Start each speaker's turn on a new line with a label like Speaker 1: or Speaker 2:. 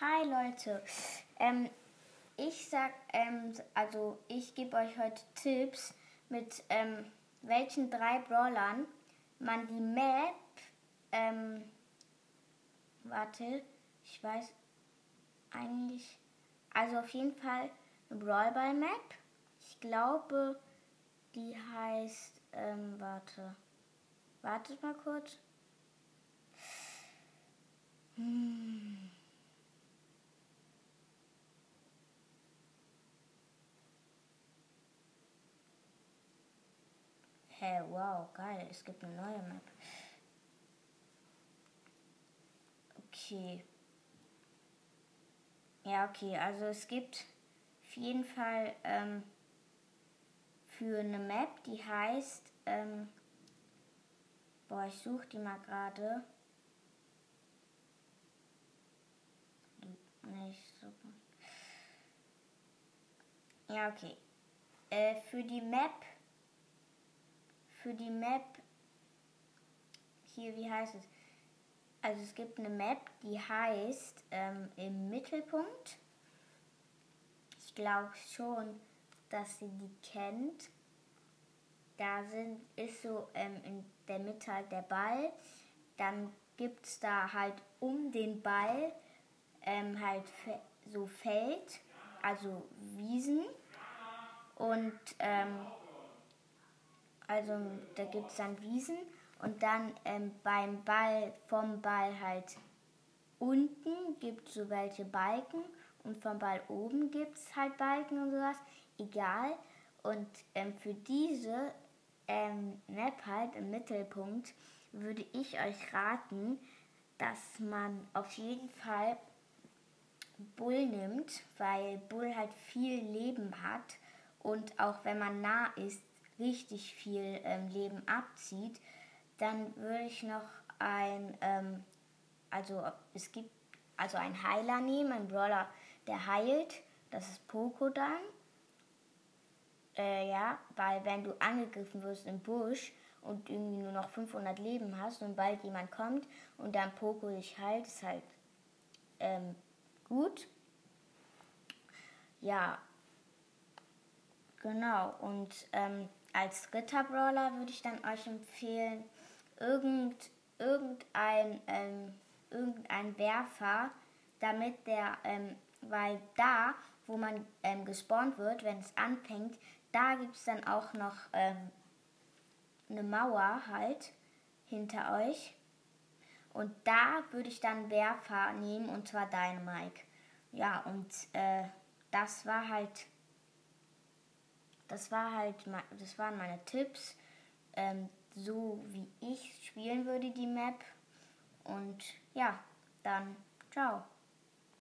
Speaker 1: Hi Leute. Ähm, ich sag, ähm, also ich gebe euch heute Tipps, mit ähm, welchen drei Brawlern man die Map, ähm, warte, ich weiß eigentlich, also auf jeden Fall eine Brawlball Map. Ich glaube, die heißt, ähm, warte, wartet mal kurz. Hm. Hä, hey, wow, geil, es gibt eine neue Map. Okay. Ja, okay, also es gibt auf jeden Fall ähm, für eine Map, die heißt, ähm, boah, ich suche die mal gerade. Nicht so. Ja, okay. Äh, für die Map für die Map, hier, wie heißt es? Also es gibt eine Map, die heißt ähm, im Mittelpunkt. Ich glaube schon, dass sie die kennt. Da sind, ist so ähm, in der Mitte halt der Ball. Dann gibt es da halt um den Ball ähm, halt so Feld, also Wiesen. Und ähm, also da gibt es dann Wiesen und dann ähm, beim Ball, vom Ball halt unten gibt es so welche Balken und vom Ball oben gibt es halt Balken und sowas. Egal. Und ähm, für diese ähm, Map halt im Mittelpunkt würde ich euch raten, dass man auf jeden Fall Bull nimmt, weil Bull halt viel Leben hat und auch wenn man nah ist, richtig viel ähm, Leben abzieht, dann würde ich noch ein, ähm, also es gibt also ein Heiler nehmen, ein Brawler, der heilt, das ist Poco dann. Äh, ja, weil wenn du angegriffen wirst im Busch und irgendwie nur noch 500 Leben hast und bald jemand kommt und dann Poco dich heilt, ist halt ähm, gut. Ja, genau. Und ähm, als Ritterbrawler würde ich dann euch empfehlen, irgend, irgendein, ähm, irgendein Werfer, damit der, ähm, weil da, wo man ähm, gespawnt wird, wenn es anfängt, da gibt es dann auch noch ähm, eine Mauer halt hinter euch. Und da würde ich dann Werfer nehmen, und zwar Dynamike. Ja, und äh, das war halt das war halt, das waren meine Tipps, ähm, so wie ich spielen würde die Map. Und ja, dann ciao.